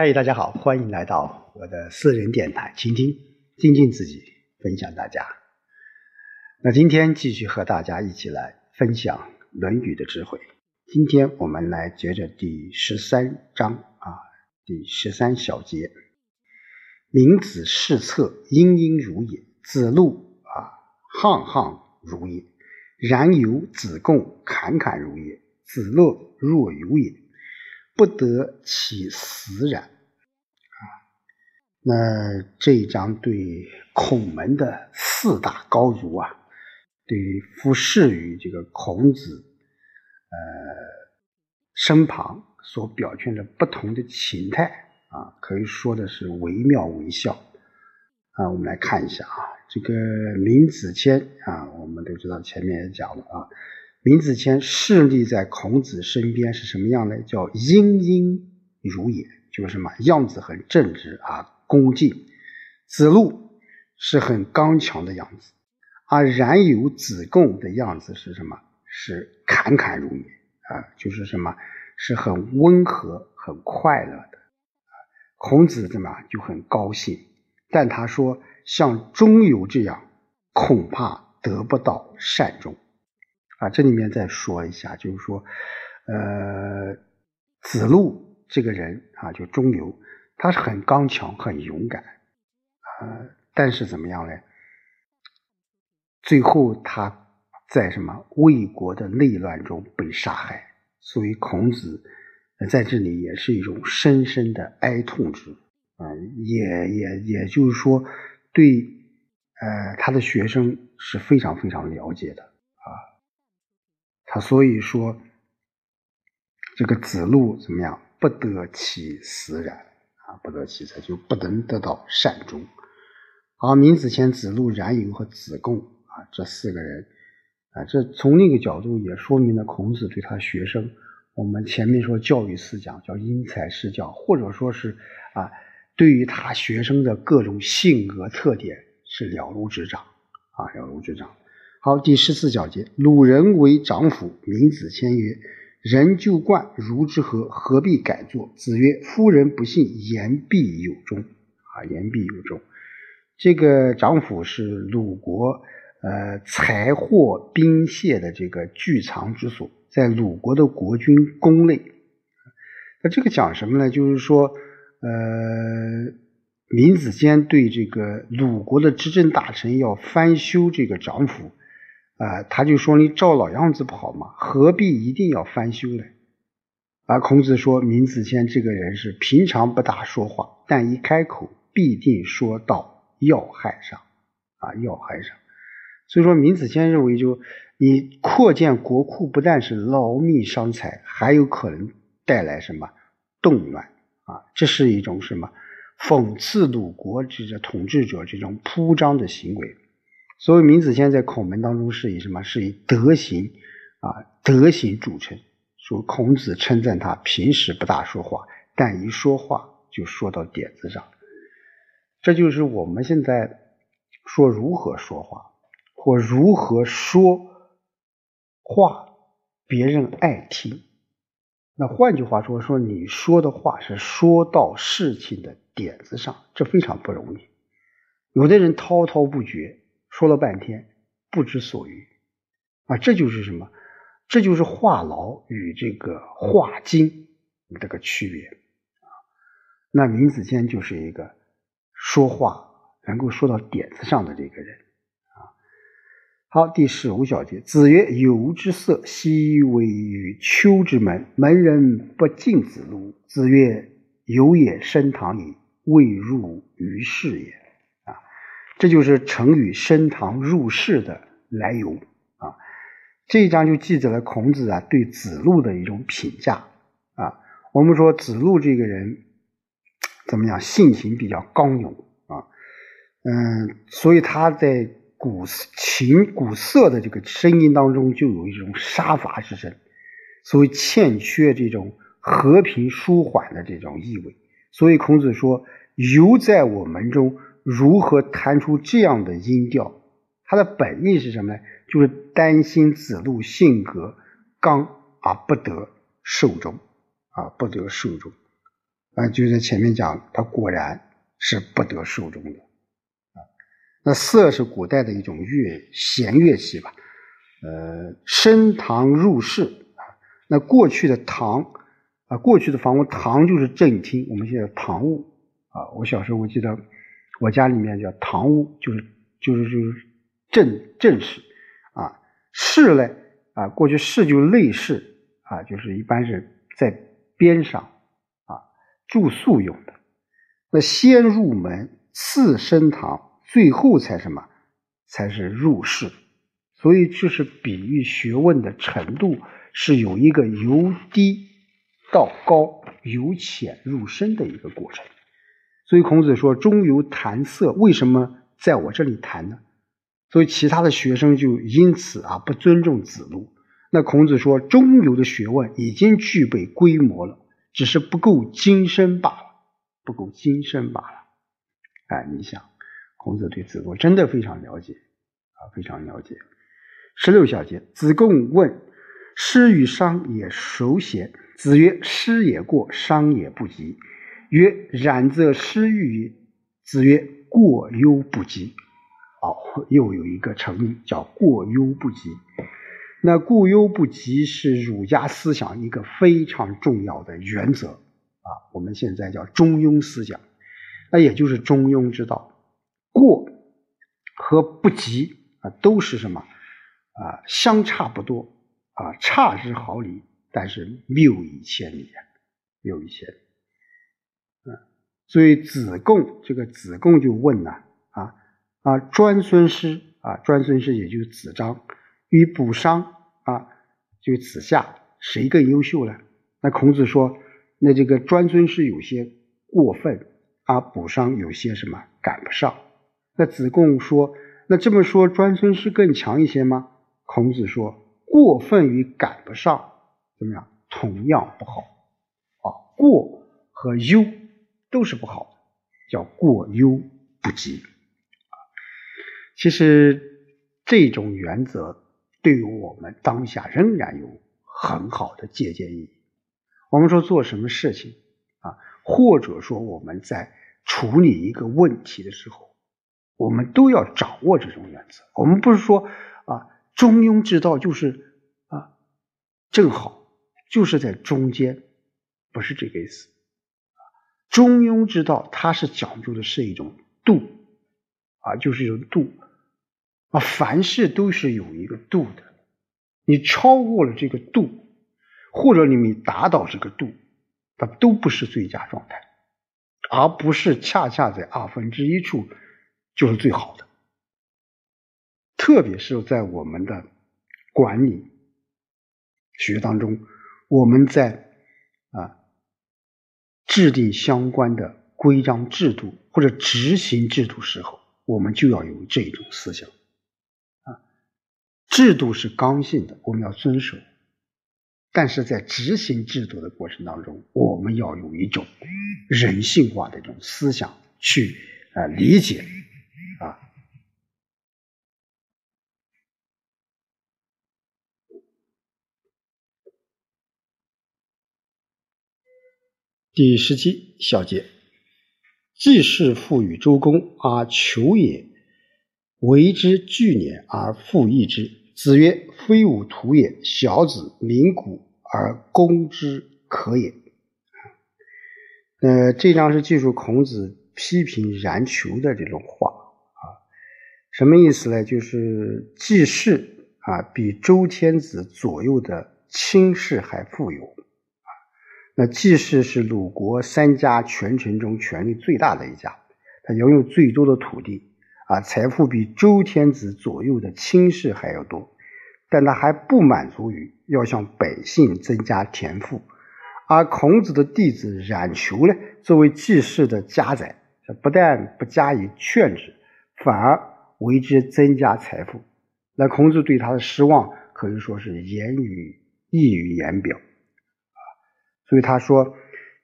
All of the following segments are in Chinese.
嗨，大家好，欢迎来到我的私人电台，倾听、精进自己，分享大家。那今天继续和大家一起来分享《论语》的智慧。今天我们来接着第十三章啊，第十三小节：明子视策，殷殷如也；子路啊，沆沆如也；然有子贡，侃侃如也；子乐若有也。不得其死然啊！那这一章对孔门的四大高儒啊，对服侍于这个孔子呃身旁所表现的不同的情态啊，可以说的是惟妙惟肖啊。我们来看一下啊，这个闵子骞啊，我们都知道前面也讲了啊。闵子骞侍立在孔子身边是什么样呢？叫殷殷如也，就是什么样子很正直啊，恭敬。子路是很刚强的样子，而冉有、子贡的样子是什么？是侃侃如也啊，就是什么？是很温和、很快乐的。孔子怎么就很高兴？但他说，像中游这样，恐怕得不到善终。啊，这里面再说一下，就是说，呃，子路这个人啊，就中游，他是很刚强、很勇敢，啊，但是怎么样呢？最后他在什么魏国的内乱中被杀害，所以孔子在这里也是一种深深的哀痛之，啊，也也也就是说，对呃他的学生是非常非常了解的。他所以说，这个子路怎么样？不得其死然啊，不得其死就不能得到善终。好，闵子骞、子路、冉有和子贡啊，这四个人啊，这从另一个角度也说明了孔子对他学生，我们前面说教育思想叫因材施教，或者说是啊，对于他学生的各种性格特点是了如指掌啊，了如指掌。好，第十四小节，鲁人为长府，闵子骞曰：“人就冠，如之何？何必改作？”子曰：“夫人不信，言必有终。”啊，言必有终。这个长府是鲁国呃财货兵械的这个聚藏之所，在鲁国的国君宫内。那这个讲什么呢？就是说，呃，闵子骞对这个鲁国的执政大臣要翻修这个长府。啊，他就说你照老样子跑嘛，何必一定要翻修呢？而孔子说，闵子骞这个人是平常不大说话，但一开口必定说到要害上，啊，要害上。所以说，闵子骞认为，就你扩建国库，不但是劳民伤财，还有可能带来什么动乱啊？这是一种什么讽刺鲁国这个统治者这种铺张的行为。所以，闵子骞在孔门当中是以什么？是以德行啊，德行著称。说孔子称赞他平时不大说话，但一说话就说到点子上。这就是我们现在说如何说话，或如何说话，别人爱听。那换句话说，说你说的话是说到事情的点子上，这非常不容易。有的人滔滔不绝。说了半天不知所云啊，这就是什么？这就是话痨与这个话精这个区别啊。那闵子骞就是一个说话能够说到点子上的这个人啊。好，第十五小节，子曰：“游之色，奚为于丘之门？门人不敬子路。”子曰：“有也，升堂矣，未入于室也。”这就是成语“升堂入室”的来由啊！这一章就记载了孔子啊对子路的一种评价啊。我们说子路这个人怎么样？性情比较刚勇啊，嗯，所以他在古琴古瑟的这个声音当中就有一种杀伐之声，所以欠缺这种和平舒缓的这种意味。所以孔子说：“犹在我门中。”如何弹出这样的音调？他的本意是什么呢？就是担心子路性格刚而不得受众啊，不得受众。啊，就在前面讲，他果然是不得受终的啊。那瑟是古代的一种乐弦乐器吧，呃，升堂入室啊。那过去的堂啊，过去的房屋堂就是正厅，我们现在堂屋啊。我小时候我记得我家里面叫堂屋，就是就是就是正正室啊。室呢啊，过去室就内室。啊，就是一般是在边上啊住宿用的。那先入门，次升堂，最后才什么？才是入室。所以这是比喻学问的程度是有一个由低到高、由浅入深的一个过程。所以孔子说：“中游谈色，为什么在我这里谈呢？”所以其他的学生就因此啊不尊重子路。那孔子说，中游的学问已经具备规模了，只是不够精深罢了，不够精深罢了。哎，你想，孔子对子路真的非常了解啊，非常了解。十六小节，子贡问：“师与商也孰贤？”子曰：“师也过，商也不及。”曰：“然则失欲子曰：“过犹不及。”哦，又有一个成语叫“过犹不及”。那过犹不及是儒家思想一个非常重要的原则啊，我们现在叫中庸思想，那也就是中庸之道。过和不及啊，都是什么啊？相差不多啊，差之毫厘，但是谬以千里啊，谬以千里。所以子贡这个子贡就问呐啊啊，专孙师啊，专孙师也就是子张。与卜商啊，就子夏谁更优秀呢？那孔子说，那这个专孙师有些过分，啊卜商有些什么赶不上。那子贡说，那这么说专孙是更强一些吗？孔子说，过分与赶不上怎么样？同样不好啊，过和优都是不好的，叫过犹不及。其实这种原则。对于我们当下仍然有很好的借鉴意义。我们说做什么事情啊，或者说我们在处理一个问题的时候，我们都要掌握这种原则。我们不是说啊，中庸之道就是啊，正好就是在中间，不是这个意思。中庸之道它是讲究的是一种度啊，就是一种度。啊，凡事都是有一个度的，你超过了这个度，或者你没达到这个度，它都不是最佳状态，而不是恰恰在二分之一处就是最好的。特别是在我们的管理学当中，我们在制定相关的规章制度或者执行制度时候，我们就要有这种思想。啊制度是刚性的，我们要遵守；但是在执行制度的过程当中，我们要有一种人性化的一种思想去啊理解啊。第十七小节，既是复与周公而求也，为之惧年而复益之。子曰：“非吾徒也，小子鸣鼓而攻之可也。”呃，这章是记述孔子批评冉求的这种话啊，什么意思呢？就是季氏啊，比周天子左右的卿士还富有。那季氏是鲁国三家权臣中权力最大的一家，他拥有最多的土地。啊，财富比周天子左右的卿士还要多，但他还不满足于要向百姓增加田赋，而孔子的弟子冉求呢，作为季氏的家宰，不但不加以劝止，反而为之增加财富。那孔子对他的失望可以说是言语溢于言表，所以他说，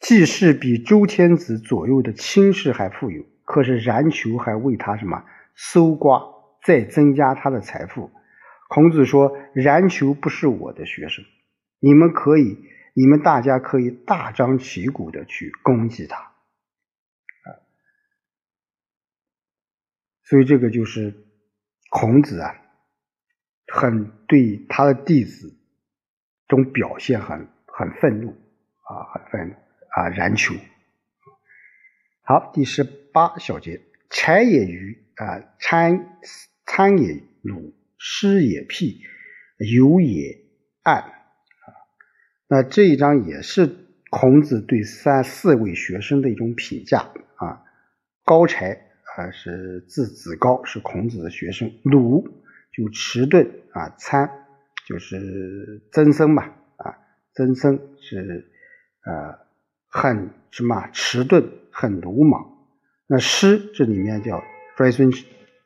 季氏比周天子左右的卿士还富有。可是冉求还为他什么搜刮，再增加他的财富。孔子说：“冉求不是我的学生，你们可以你们大家可以大张旗鼓的去攻击他。所以这个就是孔子啊，很对他的弟子这种表现很很愤怒啊，很愤怒啊，然求。好，第十八小节，柴也鱼啊，参参也鲁，师也辟，游也暗啊。那这一章也是孔子对三四位学生的一种评价啊，高柴。啊，是字子高，是孔子的学生。鲁就迟钝啊，参就是曾参吧啊，曾参是呃很什么迟钝，很鲁莽。那师这里面叫专孙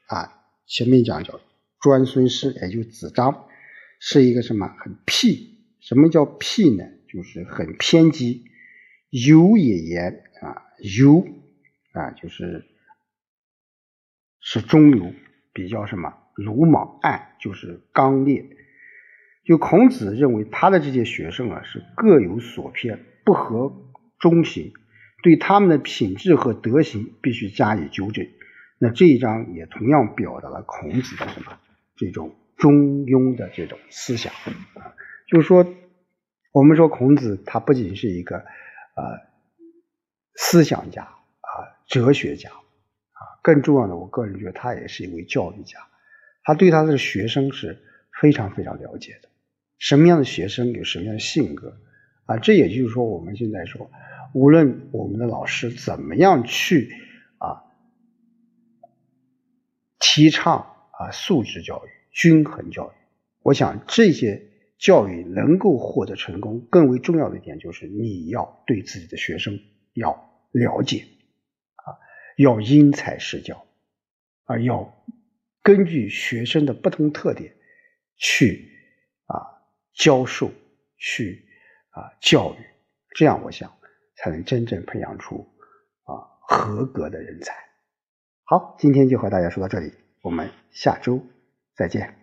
啊，前面讲叫专孙师，也就子张是一个什么很僻？什么叫僻呢？就是很偏激。尤也言啊，尤啊就是。是中流，比较什么鲁莽暗，就是刚烈。就孔子认为他的这些学生啊是各有所偏，不合中行，对他们的品质和德行必须加以纠正。那这一章也同样表达了孔子的什么这种中庸的这种思想啊，就是说，我们说孔子他不仅是一个呃思想家啊哲学家啊。更重要的，我个人觉得他也是一位教育家，他对他的学生是非常非常了解的。什么样的学生有什么样的性格啊？这也就是说，我们现在说，无论我们的老师怎么样去啊提倡啊素质教育、均衡教育，我想这些教育能够获得成功，更为重要的一点就是你要对自己的学生要了解。啊要因材施教，啊，要根据学生的不同特点去啊教授，去啊教育，这样我想才能真正培养出啊合格的人才。好，今天就和大家说到这里，我们下周再见。